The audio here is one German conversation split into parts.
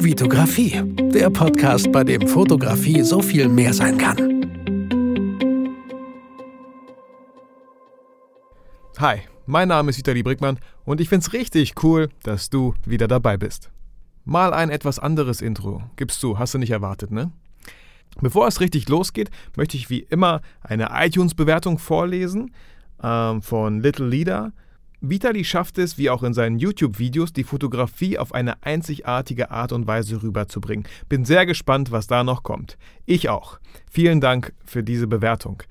Vitografie, der Podcast, bei dem Fotografie so viel mehr sein kann. Hi, mein Name ist Vitali Brickmann und ich find's richtig cool, dass du wieder dabei bist. Mal ein etwas anderes Intro. Gibst du, hast du nicht erwartet, ne? Bevor es richtig losgeht, möchte ich wie immer eine iTunes-Bewertung vorlesen ähm, von Little Leader. Vitali schafft es, wie auch in seinen YouTube-Videos, die Fotografie auf eine einzigartige Art und Weise rüberzubringen. Bin sehr gespannt, was da noch kommt. Ich auch. Vielen Dank für diese Bewertung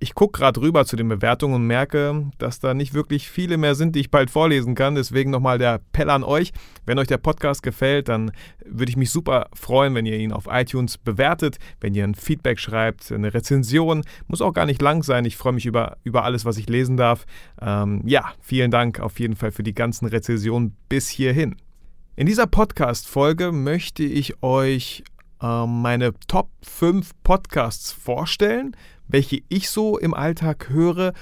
ich gucke gerade rüber zu den Bewertungen und merke, dass da nicht wirklich viele mehr sind, die ich bald vorlesen kann. Deswegen nochmal der Appell an euch. Wenn euch der Podcast gefällt, dann würde ich mich super freuen, wenn ihr ihn auf iTunes bewertet, wenn ihr ein Feedback schreibt, eine Rezension. Muss auch gar nicht lang sein. Ich freue mich über, über alles, was ich lesen darf. Ähm, ja, vielen Dank auf jeden Fall für die ganzen Rezensionen bis hierhin. In dieser Podcast-Folge möchte ich euch meine Top 5 Podcasts vorstellen welche ich so im Alltag höre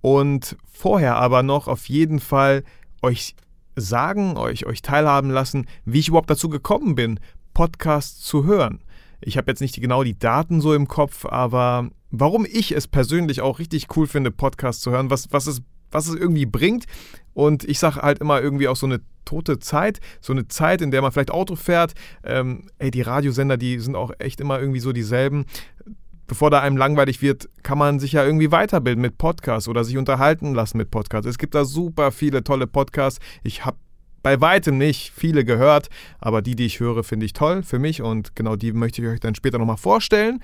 und vorher aber noch auf jeden Fall euch sagen, euch, euch teilhaben lassen, wie ich überhaupt dazu gekommen bin, Podcasts zu hören. Ich habe jetzt nicht genau die Daten so im Kopf, aber warum ich es persönlich auch richtig cool finde, Podcasts zu hören, was, was, es, was es irgendwie bringt. Und ich sage halt immer irgendwie auch so eine tote Zeit, so eine Zeit, in der man vielleicht Auto fährt. Ähm, ey, die Radiosender, die sind auch echt immer irgendwie so dieselben bevor da einem langweilig wird, kann man sich ja irgendwie weiterbilden mit Podcasts oder sich unterhalten lassen mit Podcasts. Es gibt da super viele tolle Podcasts. Ich habe bei weitem nicht viele gehört, aber die, die ich höre, finde ich toll für mich und genau die möchte ich euch dann später nochmal vorstellen.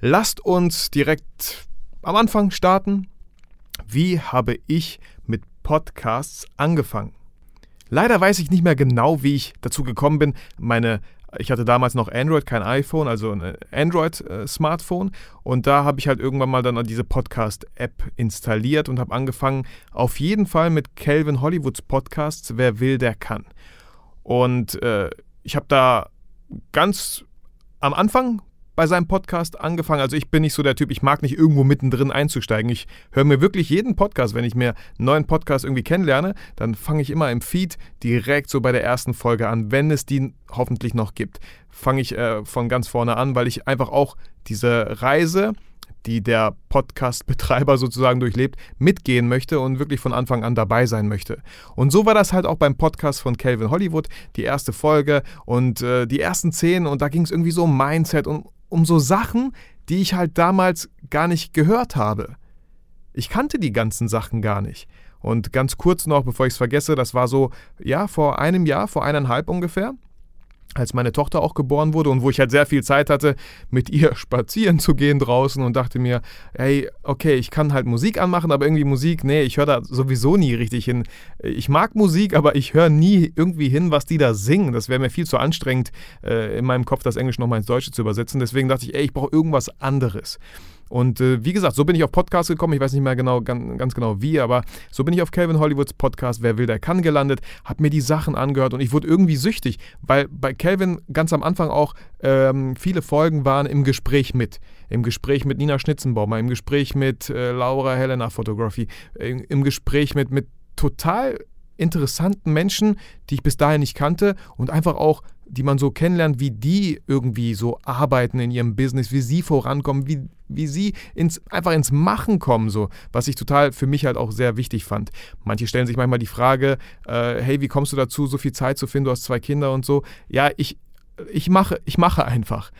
Lasst uns direkt am Anfang starten. Wie habe ich mit Podcasts angefangen? Leider weiß ich nicht mehr genau, wie ich dazu gekommen bin, meine ich hatte damals noch Android, kein iPhone, also ein Android-Smartphone. Und da habe ich halt irgendwann mal dann diese Podcast-App installiert und habe angefangen, auf jeden Fall mit Calvin Hollywoods Podcasts, Wer will, der kann. Und äh, ich habe da ganz am Anfang bei seinem Podcast angefangen. Also ich bin nicht so der Typ, ich mag nicht irgendwo mittendrin einzusteigen. Ich höre mir wirklich jeden Podcast, wenn ich mir einen neuen Podcast irgendwie kennenlerne, dann fange ich immer im Feed direkt so bei der ersten Folge an, wenn es die hoffentlich noch gibt. Fange ich äh, von ganz vorne an, weil ich einfach auch diese Reise die der Podcast-Betreiber sozusagen durchlebt, mitgehen möchte und wirklich von Anfang an dabei sein möchte. Und so war das halt auch beim Podcast von Calvin Hollywood, die erste Folge und äh, die ersten zehn und da ging es irgendwie so um Mindset und um so Sachen, die ich halt damals gar nicht gehört habe. Ich kannte die ganzen Sachen gar nicht. Und ganz kurz noch, bevor ich es vergesse, das war so, ja, vor einem Jahr, vor eineinhalb ungefähr als meine Tochter auch geboren wurde und wo ich halt sehr viel Zeit hatte, mit ihr spazieren zu gehen draußen und dachte mir, hey, okay, ich kann halt Musik anmachen, aber irgendwie Musik, nee, ich höre da sowieso nie richtig hin. Ich mag Musik, aber ich höre nie irgendwie hin, was die da singen. Das wäre mir viel zu anstrengend, äh, in meinem Kopf das Englisch nochmal ins Deutsche zu übersetzen. Deswegen dachte ich, ey, ich brauche irgendwas anderes. Und äh, wie gesagt, so bin ich auf Podcast gekommen. Ich weiß nicht mehr genau, ganz, ganz, genau wie, aber so bin ich auf Calvin Hollywoods Podcast Wer will, der kann gelandet, habe mir die Sachen angehört und ich wurde irgendwie süchtig, weil bei Calvin ganz am Anfang auch ähm, viele Folgen waren im Gespräch mit. Im Gespräch mit Nina Schnitzenbaumer, im Gespräch mit äh, Laura Helena Photography, im, im Gespräch mit, mit total interessanten Menschen, die ich bis dahin nicht kannte und einfach auch, die man so kennenlernt, wie die irgendwie so arbeiten in ihrem Business, wie sie vorankommen, wie, wie sie ins, einfach ins Machen kommen, so, was ich total für mich halt auch sehr wichtig fand. Manche stellen sich manchmal die Frage, äh, hey, wie kommst du dazu, so viel Zeit zu finden, du hast zwei Kinder und so. Ja, ich, ich mache, ich mache einfach.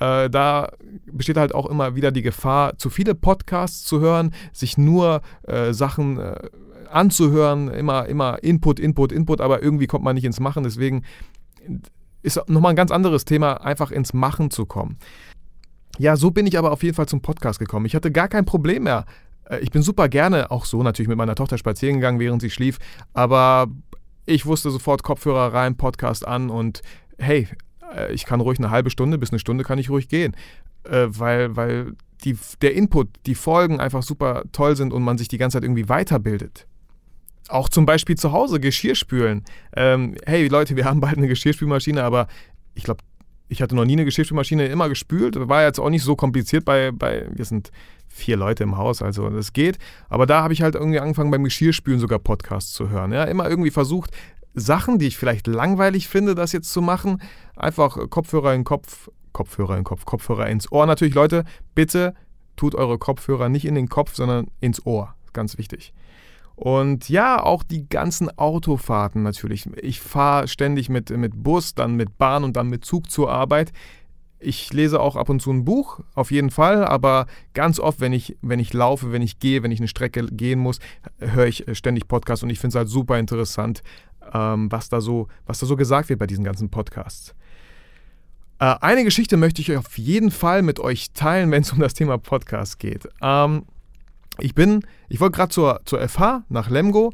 Äh, da besteht halt auch immer wieder die Gefahr, zu viele Podcasts zu hören, sich nur äh, Sachen äh, anzuhören, immer, immer Input, Input, Input, aber irgendwie kommt man nicht ins Machen. Deswegen ist nochmal ein ganz anderes Thema, einfach ins Machen zu kommen. Ja, so bin ich aber auf jeden Fall zum Podcast gekommen. Ich hatte gar kein Problem mehr. Äh, ich bin super gerne auch so natürlich mit meiner Tochter spazieren gegangen, während sie schlief, aber ich wusste sofort Kopfhörer rein, Podcast an und hey, äh, ich kann ruhig eine halbe Stunde bis eine Stunde kann ich ruhig gehen, äh, weil, weil die, der Input, die Folgen einfach super toll sind und man sich die ganze Zeit irgendwie weiterbildet. Auch zum Beispiel zu Hause Geschirr spülen. Ähm, hey Leute, wir haben bald eine Geschirrspülmaschine, aber ich glaube, ich hatte noch nie eine Geschirrspülmaschine immer gespült. War jetzt auch nicht so kompliziert bei, bei wir sind vier Leute im Haus, also das geht. Aber da habe ich halt irgendwie angefangen beim Geschirrspülen sogar Podcasts zu hören. Ja, immer irgendwie versucht, Sachen, die ich vielleicht langweilig finde, das jetzt zu machen. Einfach Kopfhörer in Kopf, Kopfhörer in Kopf, Kopfhörer ins Ohr. Natürlich, Leute, bitte tut eure Kopfhörer nicht in den Kopf, sondern ins Ohr. Ganz wichtig. Und ja, auch die ganzen Autofahrten natürlich. Ich fahre ständig mit, mit Bus, dann mit Bahn und dann mit Zug zur Arbeit. Ich lese auch ab und zu ein Buch, auf jeden Fall, aber ganz oft, wenn ich, wenn ich laufe, wenn ich gehe, wenn ich eine Strecke gehen muss, höre ich ständig Podcasts und ich finde es halt super interessant, ähm, was, da so, was da so gesagt wird bei diesen ganzen Podcasts. Äh, eine Geschichte möchte ich auf jeden Fall mit euch teilen, wenn es um das Thema Podcast geht. Ähm, ich bin, ich wollte gerade zur, zur FH nach Lemgo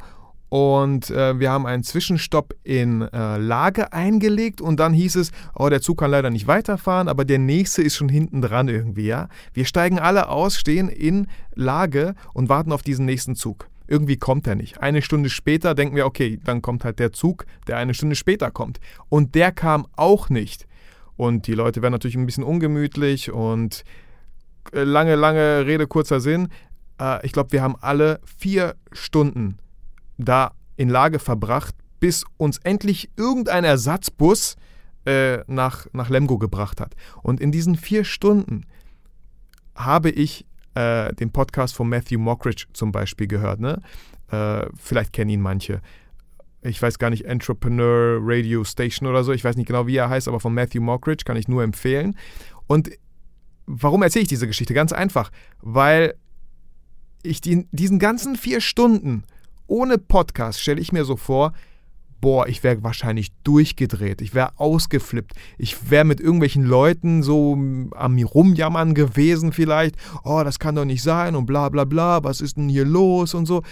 und äh, wir haben einen Zwischenstopp in äh, Lage eingelegt und dann hieß es, oh, der Zug kann leider nicht weiterfahren, aber der nächste ist schon hinten dran irgendwie, ja. Wir steigen alle aus, stehen in Lage und warten auf diesen nächsten Zug. Irgendwie kommt er nicht. Eine Stunde später denken wir, okay, dann kommt halt der Zug, der eine Stunde später kommt. Und der kam auch nicht. Und die Leute werden natürlich ein bisschen ungemütlich und äh, lange, lange Rede, kurzer Sinn. Äh, ich glaube, wir haben alle vier Stunden da in Lage verbracht, bis uns endlich irgendein Ersatzbus äh, nach, nach Lemgo gebracht hat. Und in diesen vier Stunden habe ich äh, den Podcast von Matthew Mockridge zum Beispiel gehört. Ne? Äh, vielleicht kennen ihn manche. Ich weiß gar nicht, Entrepreneur Radio Station oder so. Ich weiß nicht genau, wie er heißt, aber von Matthew Mockridge kann ich nur empfehlen. Und warum erzähle ich diese Geschichte? Ganz einfach, weil ich die, diesen ganzen vier Stunden ohne Podcast stelle ich mir so vor, boah, ich wäre wahrscheinlich durchgedreht, ich wäre ausgeflippt, ich wäre mit irgendwelchen Leuten so am Rumjammern gewesen vielleicht, oh, das kann doch nicht sein und bla bla bla, was ist denn hier los und so.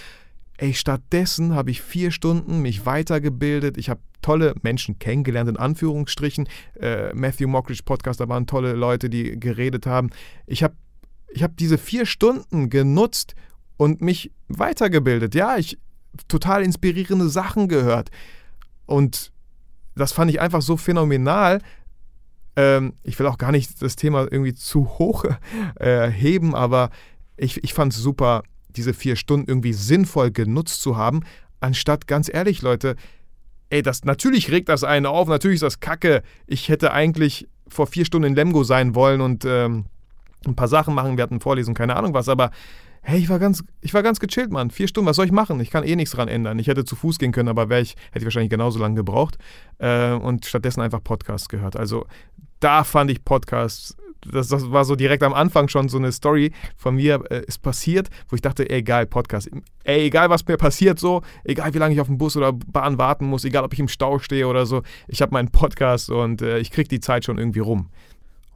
Ey, stattdessen habe ich vier Stunden mich weitergebildet, ich habe tolle Menschen kennengelernt, in Anführungsstrichen. Äh, Matthew Mockridge Podcast, da waren tolle Leute, die geredet haben. Ich habe ich hab diese vier Stunden genutzt und mich weitergebildet. Ja, ich total inspirierende Sachen gehört. Und das fand ich einfach so phänomenal. Ähm, ich will auch gar nicht das Thema irgendwie zu hoch äh, heben, aber ich, ich fand es super, diese vier Stunden irgendwie sinnvoll genutzt zu haben, anstatt ganz ehrlich, Leute, ey, das natürlich regt das einen auf, natürlich ist das Kacke. Ich hätte eigentlich vor vier Stunden in Lemgo sein wollen und ähm, ein paar Sachen machen, wir hatten Vorlesung, keine Ahnung was, aber hey, ich war ganz, ich war ganz gechillt, Mann. Vier Stunden, was soll ich machen? Ich kann eh nichts dran ändern. Ich hätte zu Fuß gehen können, aber ich, hätte ich wahrscheinlich genauso lange gebraucht. Äh, und stattdessen einfach Podcasts gehört. Also da fand ich Podcasts, das, das, war so direkt am Anfang schon so eine Story von mir, äh, ist passiert, wo ich dachte, ey, egal, Podcast. Ey, egal, was mir passiert, so, egal, wie lange ich auf den Bus oder Bahn warten muss, egal, ob ich im Stau stehe oder so, ich habe meinen Podcast und äh, ich kriege die Zeit schon irgendwie rum.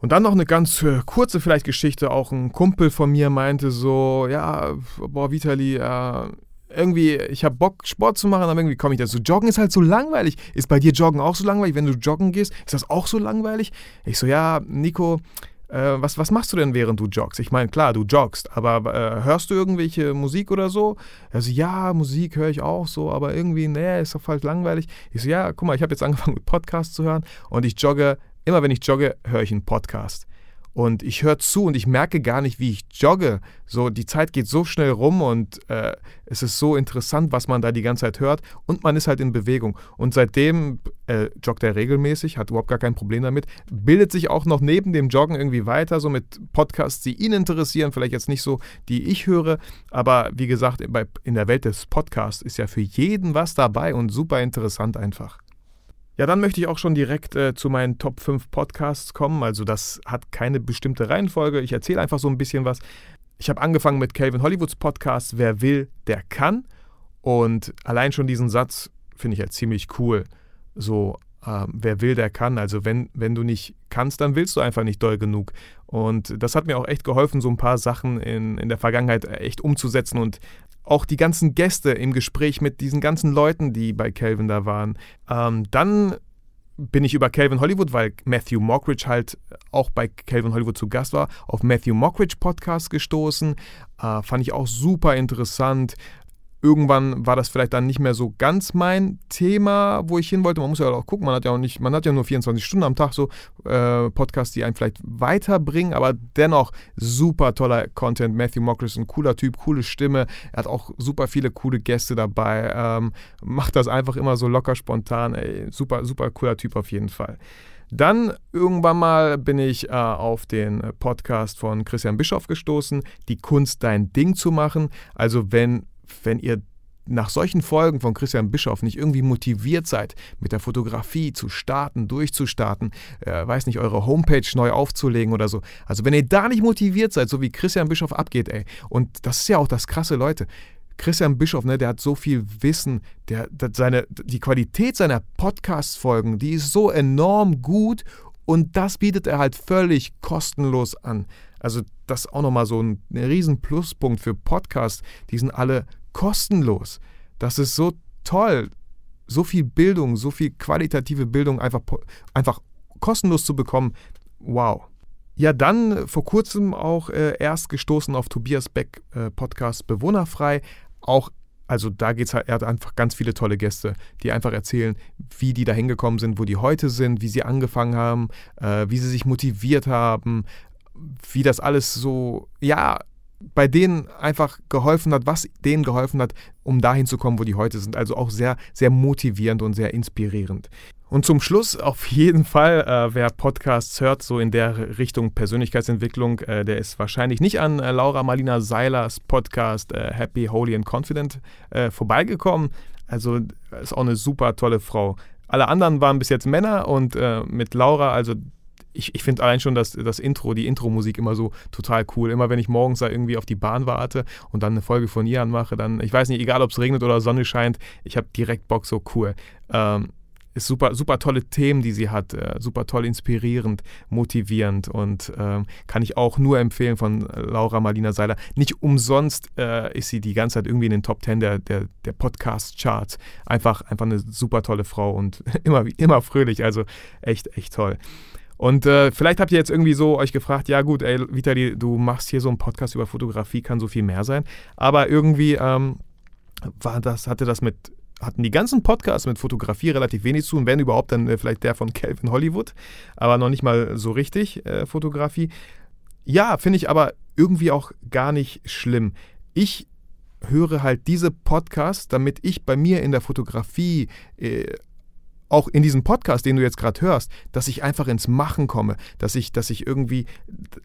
Und dann noch eine ganz äh, kurze vielleicht Geschichte. Auch ein Kumpel von mir meinte so, ja, boah, Vitali, äh, irgendwie, ich habe Bock, Sport zu machen, aber irgendwie komme ich dazu. Joggen ist halt so langweilig. Ist bei dir Joggen auch so langweilig? Wenn du joggen gehst, ist das auch so langweilig? Ich so, ja, Nico, äh, was, was machst du denn, während du joggst? Ich meine, klar, du joggst, aber äh, hörst du irgendwelche Musik oder so? Also, ja, Musik höre ich auch so, aber irgendwie, nee, ist doch halt langweilig. Ich so, ja, guck mal, ich habe jetzt angefangen mit Podcasts zu hören und ich jogge immer wenn ich jogge, höre ich einen Podcast. Und ich höre zu und ich merke gar nicht, wie ich jogge. So, die Zeit geht so schnell rum und äh, es ist so interessant, was man da die ganze Zeit hört. Und man ist halt in Bewegung. Und seitdem äh, joggt er regelmäßig, hat überhaupt gar kein Problem damit. Bildet sich auch noch neben dem Joggen irgendwie weiter, so mit Podcasts, die ihn interessieren. Vielleicht jetzt nicht so, die ich höre. Aber wie gesagt, in der Welt des Podcasts ist ja für jeden was dabei und super interessant einfach. Ja, dann möchte ich auch schon direkt äh, zu meinen Top 5 Podcasts kommen. Also das hat keine bestimmte Reihenfolge. Ich erzähle einfach so ein bisschen was. Ich habe angefangen mit Calvin Hollywoods Podcast Wer will, der kann. Und allein schon diesen Satz finde ich ja ziemlich cool. So, äh, wer will, der kann. Also wenn, wenn du nicht kannst, dann willst du einfach nicht doll genug. Und das hat mir auch echt geholfen, so ein paar Sachen in, in der Vergangenheit echt umzusetzen und auch die ganzen Gäste im Gespräch mit diesen ganzen Leuten, die bei Calvin da waren. Ähm, dann bin ich über Calvin Hollywood, weil Matthew Mockridge halt auch bei Calvin Hollywood zu Gast war, auf Matthew Mockridge Podcast gestoßen. Äh, fand ich auch super interessant. Irgendwann war das vielleicht dann nicht mehr so ganz mein Thema, wo ich hin wollte. Man muss ja auch gucken, man hat ja auch nicht, man hat ja nur 24 Stunden am Tag so äh, Podcasts, die einen vielleicht weiterbringen, aber dennoch super toller Content. Matthew Mockris, ein cooler Typ, coole Stimme. Er hat auch super viele coole Gäste dabei. Ähm, macht das einfach immer so locker spontan. Ey, super, super cooler Typ auf jeden Fall. Dann irgendwann mal bin ich äh, auf den Podcast von Christian Bischoff gestoßen, die Kunst dein Ding zu machen. Also wenn wenn ihr nach solchen Folgen von Christian Bischoff nicht irgendwie motiviert seid, mit der Fotografie zu starten, durchzustarten, äh, weiß nicht, eure Homepage neu aufzulegen oder so. Also wenn ihr da nicht motiviert seid, so wie Christian Bischoff abgeht, ey, und das ist ja auch das krasse, Leute. Christian Bischoff, ne, der hat so viel Wissen, der, der seine, die Qualität seiner Podcast-Folgen, die ist so enorm gut und das bietet er halt völlig kostenlos an. Also das ist auch nochmal so ein, ein riesen Pluspunkt für Podcasts. Die sind alle kostenlos. Das ist so toll, so viel Bildung, so viel qualitative Bildung einfach, einfach kostenlos zu bekommen. Wow. Ja, dann vor kurzem auch äh, erst gestoßen auf Tobias Beck äh, Podcast Bewohnerfrei. Auch, also da geht es halt, er hat einfach ganz viele tolle Gäste, die einfach erzählen, wie die da hingekommen sind, wo die heute sind, wie sie angefangen haben, äh, wie sie sich motiviert haben, wie das alles so, ja, bei denen einfach geholfen hat, was denen geholfen hat, um dahin zu kommen, wo die heute sind. Also auch sehr, sehr motivierend und sehr inspirierend. Und zum Schluss auf jeden Fall, äh, wer Podcasts hört, so in der Richtung Persönlichkeitsentwicklung, äh, der ist wahrscheinlich nicht an äh, Laura Marlina Seilers Podcast äh, Happy, Holy and Confident äh, vorbeigekommen. Also ist auch eine super tolle Frau. Alle anderen waren bis jetzt Männer und äh, mit Laura, also ich, ich finde allein schon das, das Intro, die Intro-Musik immer so total cool. Immer wenn ich morgens da irgendwie auf die Bahn warte und dann eine Folge von ihr anmache, dann, ich weiß nicht, egal ob es regnet oder Sonne scheint, ich habe direkt Bock, so cool. Ähm, ist super, super tolle Themen, die sie hat, äh, super toll inspirierend, motivierend und ähm, kann ich auch nur empfehlen von Laura Marlina Seiler. Nicht umsonst äh, ist sie die ganze Zeit irgendwie in den Top 10 der, der, der Podcast-Charts. Einfach, einfach eine super tolle Frau und immer, immer fröhlich, also echt, echt toll. Und äh, vielleicht habt ihr jetzt irgendwie so euch gefragt, ja gut, ey, Vitali, du machst hier so einen Podcast über Fotografie, kann so viel mehr sein. Aber irgendwie ähm, war das, hatte das mit, hatten die ganzen Podcasts mit Fotografie relativ wenig zu tun, wenn überhaupt dann äh, vielleicht der von Calvin Hollywood, aber noch nicht mal so richtig äh, Fotografie. Ja, finde ich aber irgendwie auch gar nicht schlimm. Ich höre halt diese Podcasts, damit ich bei mir in der Fotografie äh, auch in diesem Podcast, den du jetzt gerade hörst, dass ich einfach ins Machen komme, dass ich, dass ich irgendwie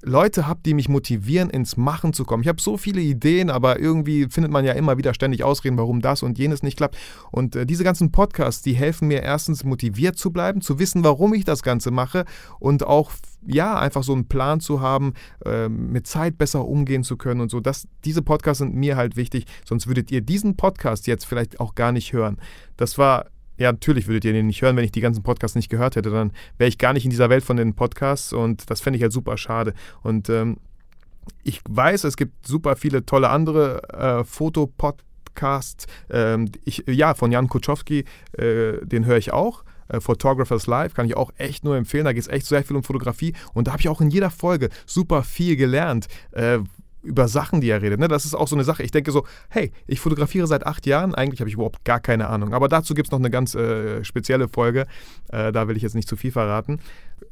Leute habe, die mich motivieren, ins Machen zu kommen. Ich habe so viele Ideen, aber irgendwie findet man ja immer wieder ständig Ausreden, warum das und jenes nicht klappt. Und äh, diese ganzen Podcasts, die helfen mir erstens motiviert zu bleiben, zu wissen, warum ich das Ganze mache und auch ja, einfach so einen Plan zu haben, äh, mit Zeit besser umgehen zu können und so. Das, diese Podcasts sind mir halt wichtig, sonst würdet ihr diesen Podcast jetzt vielleicht auch gar nicht hören. Das war ja, natürlich würdet ihr den nicht hören, wenn ich die ganzen Podcasts nicht gehört hätte. Dann wäre ich gar nicht in dieser Welt von den Podcasts und das fände ich halt super schade. Und ähm, ich weiß, es gibt super viele tolle andere äh, Fotopodcasts. Ähm, ich, ja, von Jan Kuczowski, äh, den höre ich auch. Äh, Photographers Live kann ich auch echt nur empfehlen. Da geht es echt sehr viel um Fotografie und da habe ich auch in jeder Folge super viel gelernt, äh, über Sachen, die er redet. Ne? Das ist auch so eine Sache. Ich denke so, hey, ich fotografiere seit acht Jahren, eigentlich habe ich überhaupt gar keine Ahnung. Aber dazu gibt es noch eine ganz äh, spezielle Folge. Äh, da will ich jetzt nicht zu viel verraten.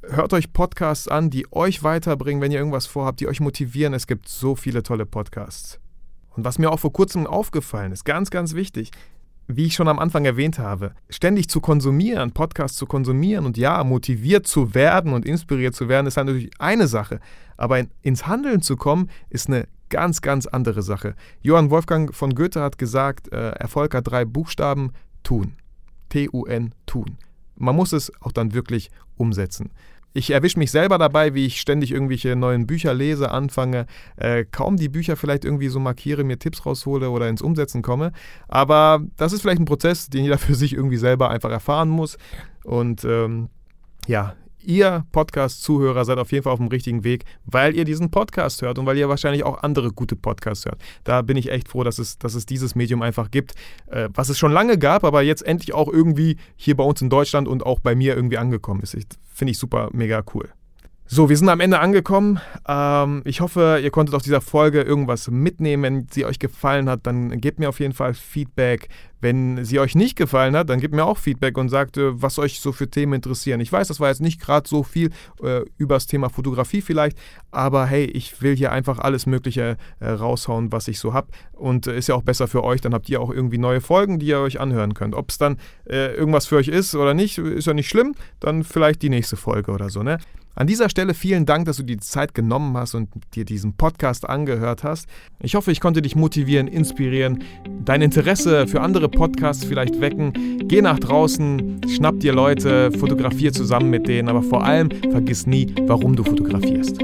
Hört euch Podcasts an, die euch weiterbringen, wenn ihr irgendwas vorhabt, die euch motivieren. Es gibt so viele tolle Podcasts. Und was mir auch vor kurzem aufgefallen ist, ganz, ganz wichtig, wie ich schon am Anfang erwähnt habe, ständig zu konsumieren, Podcasts zu konsumieren und ja, motiviert zu werden und inspiriert zu werden, ist halt natürlich eine Sache. Aber in, ins Handeln zu kommen, ist eine ganz, ganz andere Sache. Johann Wolfgang von Goethe hat gesagt, äh, Erfolg hat drei Buchstaben, tun. T-U-N, tun. Man muss es auch dann wirklich umsetzen. Ich erwische mich selber dabei, wie ich ständig irgendwelche neuen Bücher lese, anfange, äh, kaum die Bücher vielleicht irgendwie so markiere, mir Tipps raushole oder ins Umsetzen komme. Aber das ist vielleicht ein Prozess, den jeder für sich irgendwie selber einfach erfahren muss. Und ähm, ja, ihr Podcast-Zuhörer seid auf jeden Fall auf dem richtigen Weg, weil ihr diesen Podcast hört und weil ihr wahrscheinlich auch andere gute Podcasts hört. Da bin ich echt froh, dass es, dass es dieses Medium einfach gibt, äh, was es schon lange gab, aber jetzt endlich auch irgendwie hier bei uns in Deutschland und auch bei mir irgendwie angekommen ist. Finde ich super, mega cool. So, wir sind am Ende angekommen. Ähm, ich hoffe, ihr konntet aus dieser Folge irgendwas mitnehmen. Wenn sie euch gefallen hat, dann gebt mir auf jeden Fall Feedback. Wenn sie euch nicht gefallen hat, dann gebt mir auch Feedback und sagt, äh, was euch so für Themen interessieren. Ich weiß, das war jetzt nicht gerade so viel äh, über das Thema Fotografie vielleicht, aber hey, ich will hier einfach alles Mögliche äh, raushauen, was ich so habe. Und äh, ist ja auch besser für euch, dann habt ihr auch irgendwie neue Folgen, die ihr euch anhören könnt. Ob es dann äh, irgendwas für euch ist oder nicht, ist ja nicht schlimm. Dann vielleicht die nächste Folge oder so, ne? An dieser Stelle vielen Dank, dass du dir die Zeit genommen hast und dir diesen Podcast angehört hast. Ich hoffe, ich konnte dich motivieren, inspirieren, dein Interesse für andere Podcasts vielleicht wecken. Geh nach draußen, schnapp dir Leute, fotografier zusammen mit denen, aber vor allem vergiss nie, warum du fotografierst.